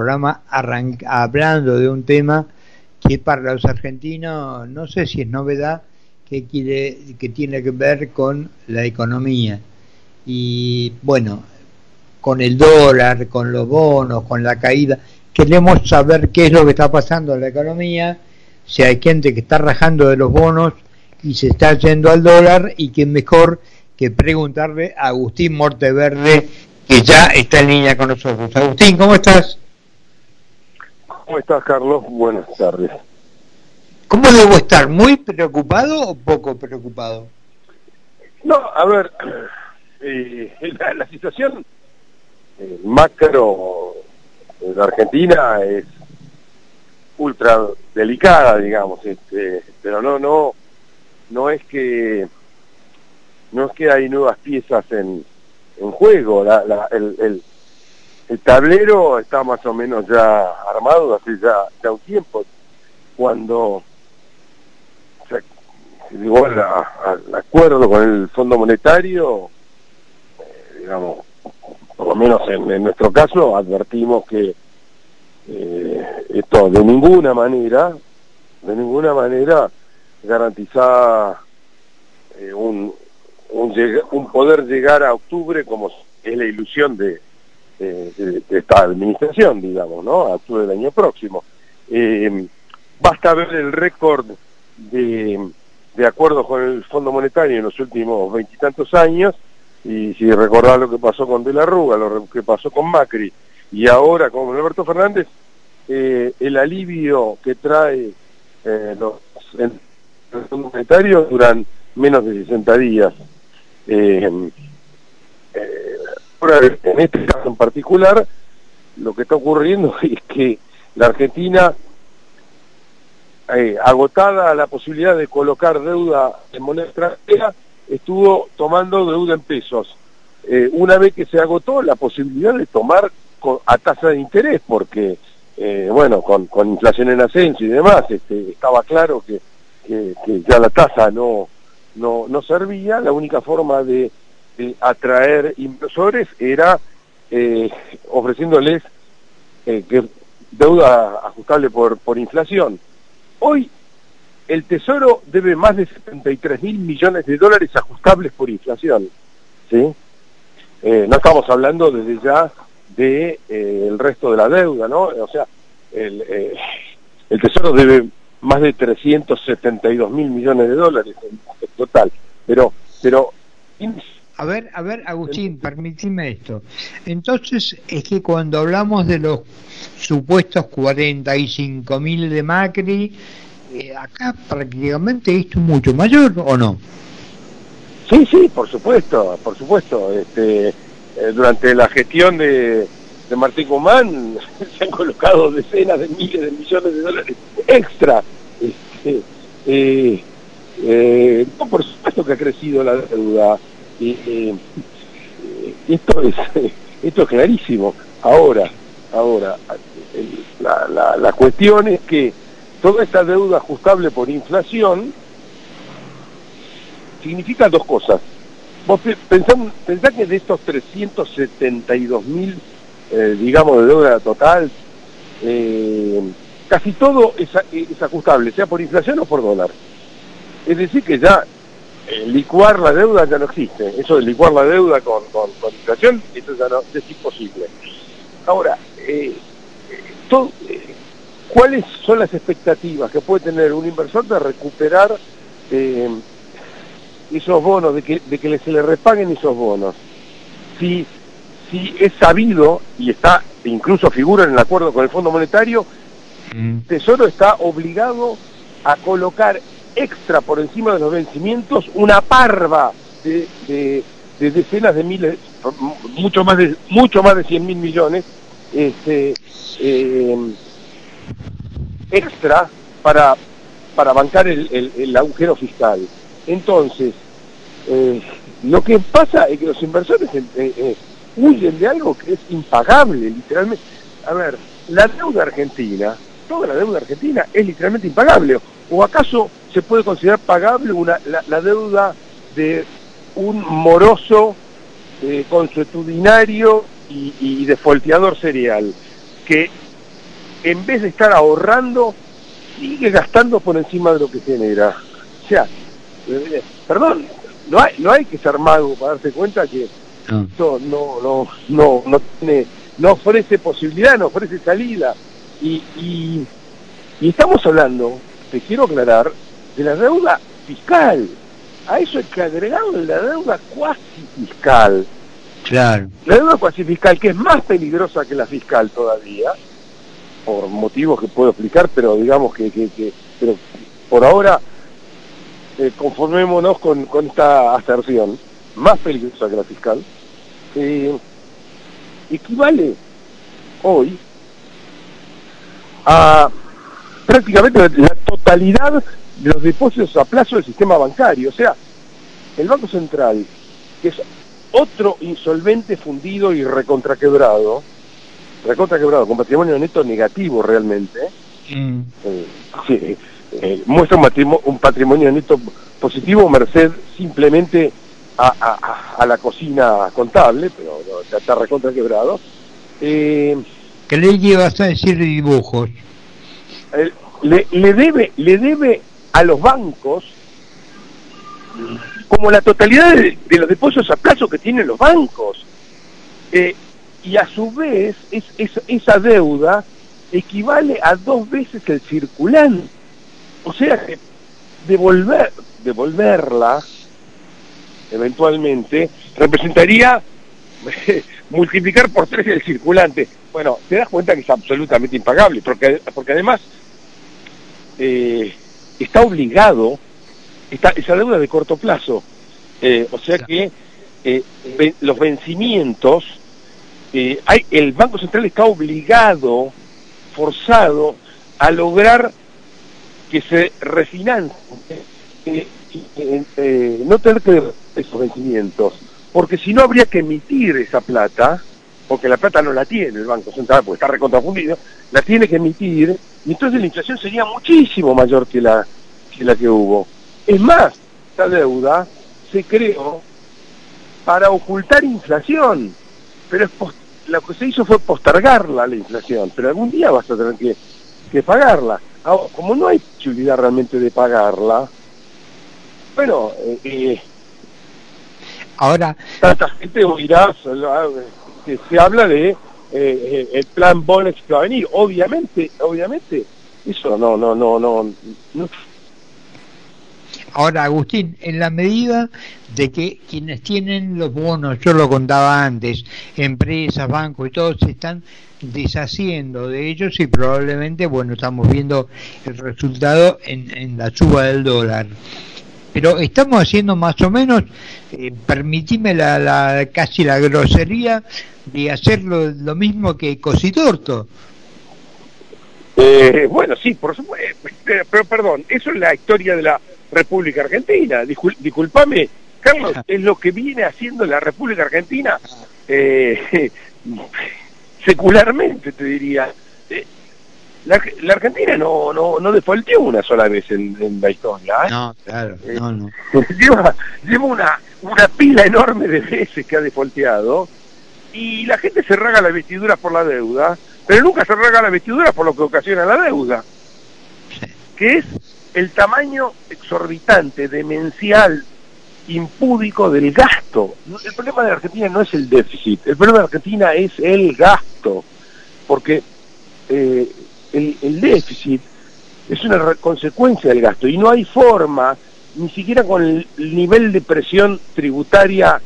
programa hablando de un tema que para los argentinos no sé si es novedad, que, quiere, que tiene que ver con la economía. Y bueno, con el dólar, con los bonos, con la caída. Queremos saber qué es lo que está pasando en la economía, si hay gente que está rajando de los bonos y se está yendo al dólar y que mejor que preguntarle a Agustín Morteverde, que ya está en línea con nosotros. Agustín, ¿cómo estás? ¿Cómo estás, Carlos? Buenas tardes. ¿Cómo debo estar? ¿Muy preocupado o poco preocupado? No, a ver, eh, la, situación eh, macro de Argentina es ultra delicada, digamos, este, pero no, no, no es que no es que hay nuevas piezas en, en juego, el, el, el, tablero está más o menos ya armado hace ya, ya un tiempo, cuando llegó al acuerdo con el Fondo Monetario, eh, digamos, por lo menos en, nuestro caso, advertimos que eh, esto de ninguna manera, de ninguna manera garantizaba eh, un, poder llegar a octubre como es la ilusión de, esta administración, digamos, ¿no? A octubre del año próximo. basta ver el récord de de acuerdo con el Fondo Monetario en los últimos veintitantos años, y si recordás lo que pasó con De la Rúa, lo que pasó con Macri, y ahora con Alberto Fernández, eh, el alivio que trae eh, los el Fondo Monetario duran menos de 60 días. Eh, en este caso en particular, lo que está ocurriendo es que la Argentina eh, agotada la posibilidad de colocar deuda en moneda extranjera, estuvo tomando deuda en pesos. Eh, una vez que se agotó la posibilidad de tomar a tasa de interés, porque, eh, bueno, con, inflación en ascenso y demás, este, estaba claro que, ya la tasa no, no, no servía, la única forma de, atraer inversores era ofreciéndoles que deuda ajustable por, por inflación. Hoy el Tesoro debe más de 73 mil millones de dólares ajustables por inflación. ¿sí? Eh, no estamos hablando desde ya de eh, el resto de la deuda, ¿no? O sea, el, eh, el Tesoro debe más de 372 mil millones de dólares en, total. Pero, pero a ver, a ver, Agustín, permíteme esto. Entonces, es que cuando hablamos de los supuestos 45 mil de Macri, eh, acá prácticamente esto es mucho mayor, ¿o no? Sí, sí, por supuesto, por supuesto. Este, eh, durante la gestión de, de Martín Guzmán se han colocado decenas de miles de millones de dólares extra. Este, eh, no, por supuesto que ha crecido la deuda eh, esto es esto es clarísimo. Ahora, ahora, la, la, cuestión es que toda esta deuda ajustable por inflación significa dos cosas. Vos pensá, que de estos 372 mil, eh, digamos, de deuda total, eh, casi todo es, es ajustable, sea por inflación o por dólar. Es decir, que ya eh, licuar la deuda ya no existe. Eso de licuar la deuda con, con, inflación, eso ya no es imposible. Ahora, eh, eh, ¿cuáles son las expectativas que puede tener un inversor de recuperar esos bonos, de que, de que se le repaguen esos bonos? Si, si es sabido, y está incluso figura en el acuerdo con el Fondo Monetario, mm. Tesoro está obligado a colocar extra por encima de los vencimientos una parva de, decenas de miles, mucho más de, mucho más de 100 mil millones, este, eh, extra para, para bancar el, agujero fiscal. Entonces, eh, lo que pasa es que los inversores eh, huyen de algo que es impagable, literalmente. A ver, la deuda argentina, toda la deuda argentina es literalmente impagable. ¿O acaso se puede considerar pagable una, la, deuda de un moroso eh, consuetudinario y, y defolteador serial, que en vez de estar ahorrando, sigue gastando por encima de lo que genera. O sea, eh, perdón, no hay, no hay que ser mago para darse cuenta que esto no, no, no, no tiene, no ofrece posibilidad, no ofrece salida. Y, y, y estamos hablando, te quiero aclarar, de la deuda fiscal. A eso hay que agregar la deuda cuasi fiscal. Claro. La deuda cuasi fiscal, que es más peligrosa que la fiscal todavía, por motivos que puedo explicar, pero digamos que, que, pero por ahora eh, conformémonos con, con, esta aserción, más peligrosa que la fiscal, eh, equivale hoy a prácticamente la totalidad los depósitos a plazo del sistema bancario. O sea, el Banco Central, que es otro insolvente fundido y recontraquebrado, recontraquebrado, con patrimonio neto negativo realmente, mm. eh, sí, eh, muestra un, patrimonio neto positivo merced simplemente a, la cocina contable, pero ya está recontraquebrado. Eh, ¿Qué le llevas a decir dibujos? le, le, debe, le debe a los bancos como la totalidad de, los depósitos a plazo que tienen los bancos. Eh, y a su vez es, esa deuda equivale a dos veces el circulante. O sea que devolver, devolverla eventualmente representaría multiplicar por tres el circulante. Bueno, te das cuenta que es absolutamente impagable, porque, porque además eh, está obligado, está, esa deuda de corto plazo, eh, o sea que eh, los vencimientos, eh, hay, el Banco Central está obligado, forzado, a lograr que se refinancien, no tener que esos vencimientos, porque si no habría que emitir esa plata, porque la plata no la tiene el Banco Central, porque está recontrafundido, la tiene que emitir, y entonces la inflación sería muchísimo mayor que la que, la que hubo. Es más, esta deuda se creó para ocultar inflación, pero lo que se hizo fue postergarla la inflación, pero algún día vas a tener que, que pagarla. Ahora, como no hay posibilidad realmente de pagarla, bueno, eh, eh ahora tanta gente oirá se habla de eh, eh, el plan Bonex que va a venir. Obviamente, obviamente, eso no, no, no, no, Ahora, Agustín, en la medida de que quienes tienen los bonos, yo lo contaba antes, empresas, bancos y todos se están deshaciendo de ellos y probablemente, bueno, estamos viendo el resultado en, en la suba del dólar pero estamos haciendo más o menos, eh, permitime la, la, casi la grosería de hacer lo, mismo que Cositorto. Eh, bueno, sí, por supuesto, pero, perdón, eso es la historia de la República Argentina. disculpame, Carlos, es lo que viene haciendo la República Argentina eh, secularmente, te diría. La, la, Argentina no, no, no defaulteó una sola vez en, en la historia. ¿eh? No, claro, eh, no, no. Lleva, lleva una, una pila enorme de veces que ha defaulteado y la gente se raga la vestidura por la deuda, pero nunca se raga la vestidura por lo que ocasiona la deuda, que es el tamaño exorbitante, demencial, impúdico del gasto. El problema de Argentina no es el déficit, el problema de Argentina es el gasto, porque eh, el, déficit es una consecuencia del gasto y no hay forma, ni siquiera con el nivel de presión tributaria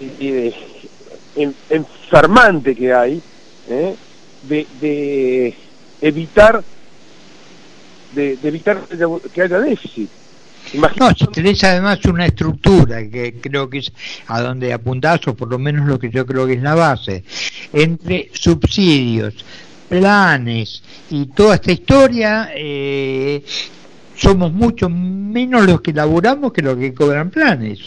eh, enfermante que hay, eh, de, evitar de, evitar que haya déficit. No, si tenés además una estructura que creo que es a donde apuntás, o por lo menos lo que yo creo que es la base, entre subsidios, planes y toda esta historia, eh, somos mucho menos los que laburamos que los que cobran planes.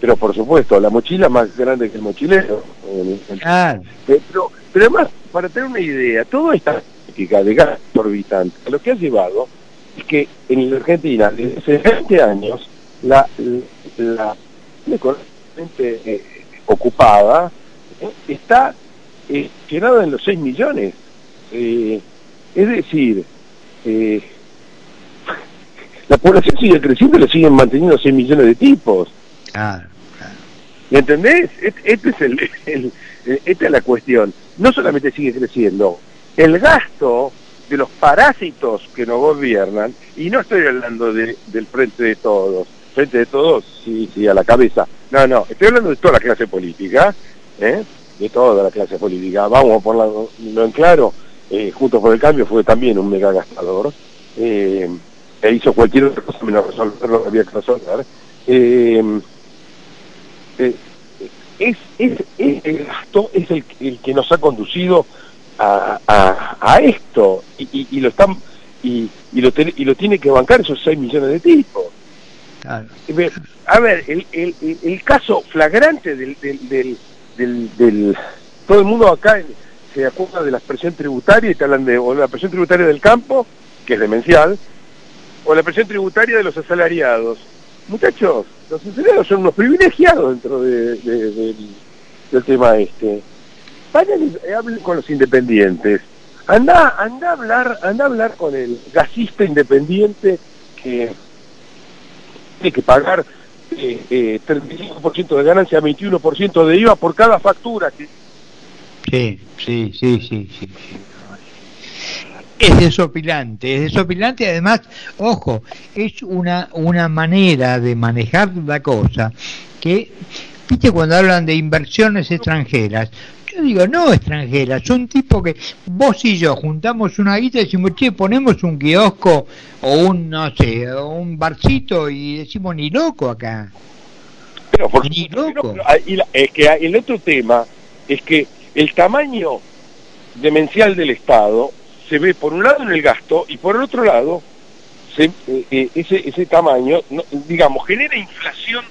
Pero por supuesto, la mochila más grande que el mochilero. Claro. Eh, pero, pero además, para tener una idea, toda esta política de gas orbitante, lo que ha llevado es que en la Argentina, desde hace 20 años, la, la, eh, ocupada está eh, quedada en los 6 millones. Eh, Es decir, eh, la población sigue creciendo y le siguen manteniendo 6 millones de tipos. Claro, claro. ¿Me entendés? Este es el, esta es la cuestión. No solamente sigue creciendo, el gasto de los parásitos que nos gobiernan, y no estoy hablando de, del frente de todos, frente de todos, sí, sí, a la cabeza. No, no, estoy hablando de toda la clase política, ¿eh? de toda la clase política. Vamos a ponerlo en claro, eh, Juntos por el Cambio fue también un mega gastador, eh, e hizo cualquier otra cosa menos resolver lo que había que resolver. Eh, eh, es, es, el gasto es el, el, que nos ha conducido a, a, a esto y, y, lo están y, y, lo y lo tiene que bancar esos 6 millones de tipos. Claro. A ver, el, el, el, caso flagrante del, del, del, del, del todo el mundo acá se acuerda de la presión tributaria y te o la presión tributaria del campo, que es demencial, o la presión tributaria de los asalariados. Muchachos, los asalariados son unos privilegiados dentro de, de, de, del tema este. Vayan y hablen con los independientes. Anda, anda a hablar, anda hablar con el gasista independiente que tiene que pagar eh, eh, 35% de ganancia, 21% de IVA por cada factura que Sí, sí, sí, sí, sí. Es desopilante, es desopilante y además, ojo, es una, una manera de manejar la cosa que, viste, cuando hablan de inversiones extranjeras, yo digo, no extranjeras, son tipos que vos y yo juntamos una guita y decimos, che, ponemos un kiosco o un, no sé, o un barcito y decimos, ni loco acá. Pero porque, ni loco. Pero, y es que el otro tema es que el tamaño demencial del Estado se ve por un lado en el gasto y por el otro lado se, eh, eh, ese, ese tamaño, no, digamos, genera inflación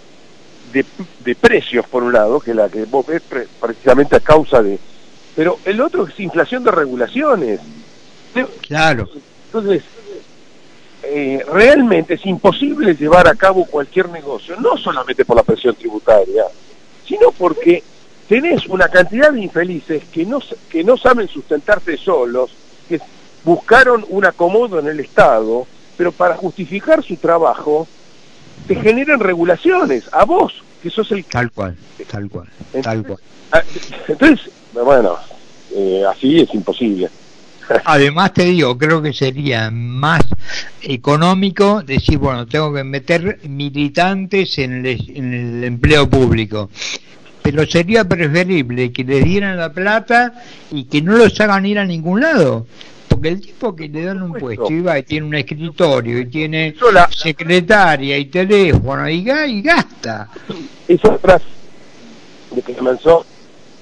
de, de, precios por un lado, que la que vos ves pre, precisamente a causa de... Pero el otro es inflación de regulaciones. Claro. Entonces, eh, realmente es imposible llevar a cabo cualquier negocio, no solamente por la presión tributaria, sino porque tenés una cantidad de infelices que no, que no saben sustentarse solos, que buscaron un acomodo en el Estado, pero para justificar su trabajo te generan regulaciones, a vos, que sos el... Tal cual, tal cual, tal cual. Ah, entonces, bueno, eh, así es imposible. Además te digo, creo que sería más económico decir, bueno, tengo que meter militantes en el, en el empleo público pero sería preferible que les dieran la plata y que no los hagan ir a ningún lado. Porque el tipo que le dan un puesto y va y tiene un escritorio y tiene secretaria y teléfono y, y gasta. Esa frase de que comenzó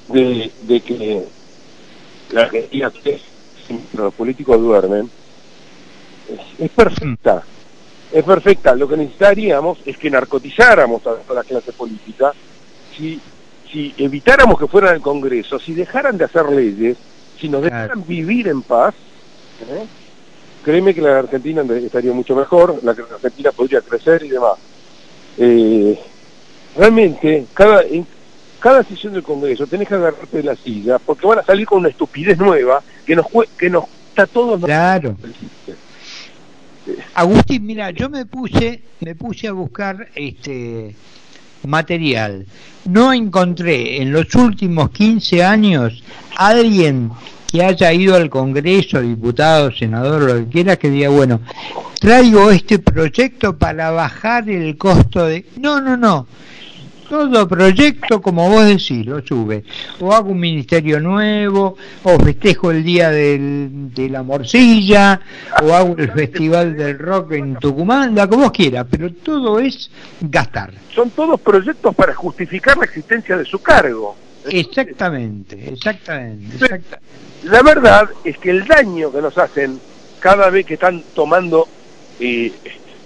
de, de que la Argentina los políticos duermen es, es perfecta. Es perfecta. Lo que necesitaríamos es que narcotizáramos a la clase política si si evitáramos que fueran al Congreso, si dejaran de hacer leyes, si nos dejaran vivir en paz, ¿eh? créeme que la Argentina estaría mucho mejor, la Argentina podría crecer y demás. Eh, realmente, cada, en cada sesión del Congreso tenés que agarrarte de la silla, porque van a salir con una estupidez nueva que nos, que nos está todo... Claro. Agustín, mira, yo me puse, me puse a buscar este material. No encontré en los últimos 15 años alguien que haya ido al Congreso, diputado, senador, lo que quiera, que diga, bueno, traigo este proyecto para bajar el costo de... No, no, no todo proyecto, como vos decís, lo sube. O hago un ministerio nuevo, o festejo el día del, de la morcilla, o hago el festival del rock en Tucumán, la que vos quieras, pero todo es gastar. Son todos proyectos para justificar la existencia de su cargo. Exactamente, exactamente. exactamente. La verdad es que el daño que nos hacen cada vez que están tomando eh,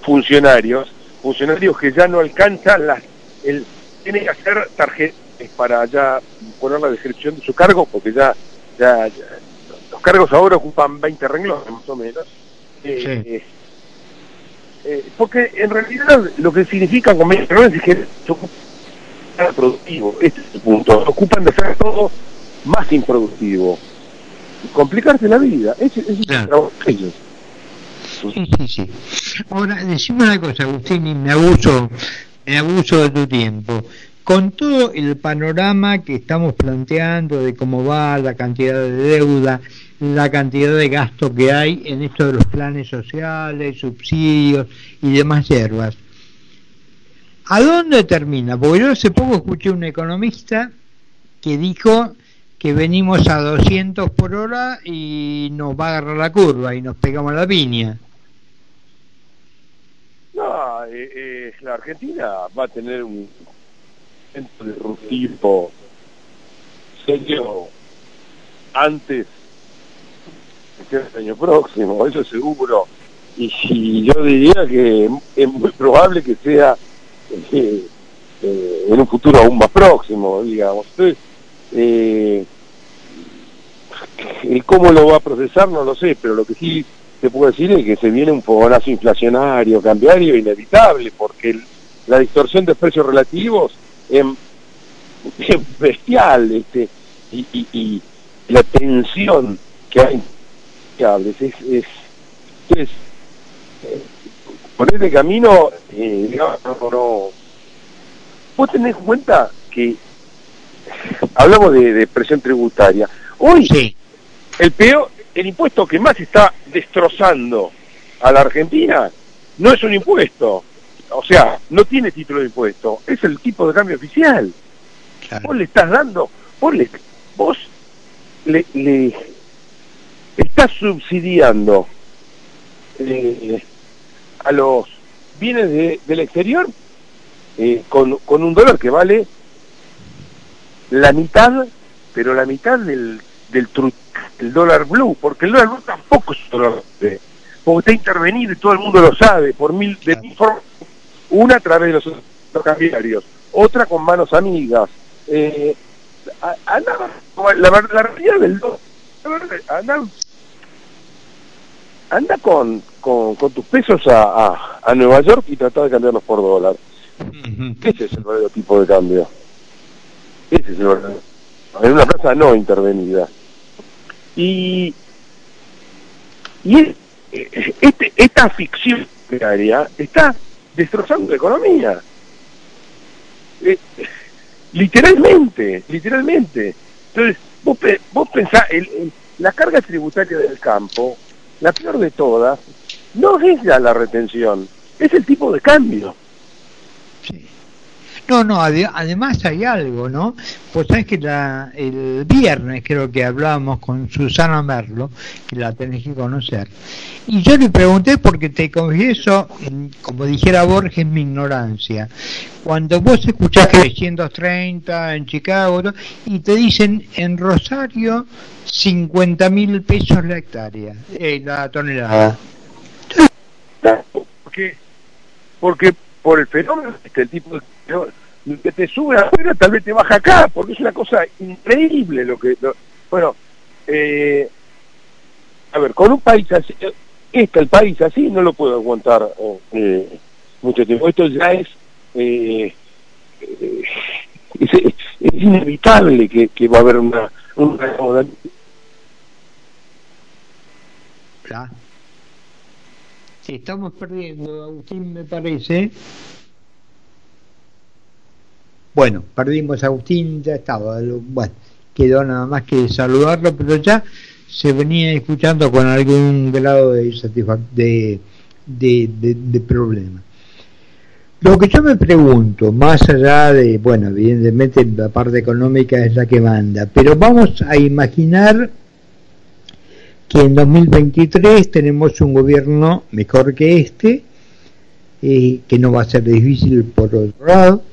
funcionarios, funcionarios que ya no alcanzan las, el, tiene que hacer tarjetas para ya poner la descripción de su cargo, porque ya, ya, ya los cargos ahora ocupan 20 renglones más o menos. Eh, sí. eh, eh, porque en realidad lo que significa con 20 renglones es que se ocupan productivo, este es el punto, se ocupan de hacer todo más improductivo. complicarte la vida. Ese, es el trabajo de ellos. Sí, sí, sí. Ahora, decime una cosa, Agustín, y me abuso, abuso de tu tiempo. Con todo el panorama que estamos planteando de cómo va la cantidad de deuda, la cantidad de gasto que hay en esto de los planes sociales, subsidios y demás hierbas, ¿a dónde termina? Porque yo hace poco escuché un economista que dijo que venimos a 200 por hora y nos va a agarrar la curva y nos pegamos la piña. No, eh, eh, la Argentina va a tener un centro disruptivo serio antes del año próximo, eso seguro. Y yo diría que es muy probable que sea eh, en un futuro aún más próximo, digamos. Entonces, cómo lo va a procesar no lo sé, pero lo que sí te puedo decir es que se viene un fogonazo inflacionario, cambiario, inevitable, porque la distorsión de precios relativos es, bestial, este, y, la tensión que hay es, es, es, por este camino, eh, digamos, no, vos tenés en cuenta que hablamos de, presión tributaria. Hoy, el peor, el impuesto que más está destrozando a la Argentina no es un impuesto, o sea, no tiene título de impuesto, es el tipo de cambio oficial. Vos le estás dando, vos le, vos le, le estás subsidiando eh, a los bienes del exterior eh, con, con un dólar que vale la mitad, pero la mitad del, del el dólar blue, porque el dólar blue tampoco es un dólar porque está intervenido y todo el mundo lo sabe, por mil, de mil formas, una a través de los cambiarios, otra con manos amigas, eh, anda, la, la realidad del dólar, anda, anda con, con, con tus pesos a, a, a, Nueva York y trata de cambiarlos por dólar. Ese es el verdadero tipo de cambio. Ese es el verdadero. En una plaza no intervenida. Y, y este, esta ficción área está destrozando la economía. Eh, literalmente, literalmente. Entonces, vos, vos pensás, el, la carga tributaria del campo, la peor de todas, no es ya la retención, es el tipo de cambio. No, no, además hay algo, ¿no? Pues sabes que la, el viernes creo que hablábamos con Susana Merlo, que la tenés que conocer, y yo le pregunté porque te confieso, como dijera Borges, mi ignorancia. Cuando vos escuchás que 330 en Chicago y te dicen en Rosario 50 mil pesos la hectárea, eh, la tonelada. Porque, porque por el fenómeno este tipo de que te sube afuera tal vez te baja acá porque es una cosa increíble lo que bueno eh, a ver con un país así este el país así no lo puedo aguantar eh, mucho tiempo. Esto ya es eh, es, inevitable que, va a haber una una si estamos perdiendo Agustín me parece bueno, perdimos a Agustín, ya estaba, bueno, quedó nada más que saludarlo, pero ya se venía escuchando con algún grado de, de, de, de, problema. Lo que yo me pregunto, más allá de, bueno, evidentemente la parte económica es la que manda, pero vamos a imaginar que en 2023 tenemos un gobierno mejor que este, eh, que no va a ser difícil por otro lado,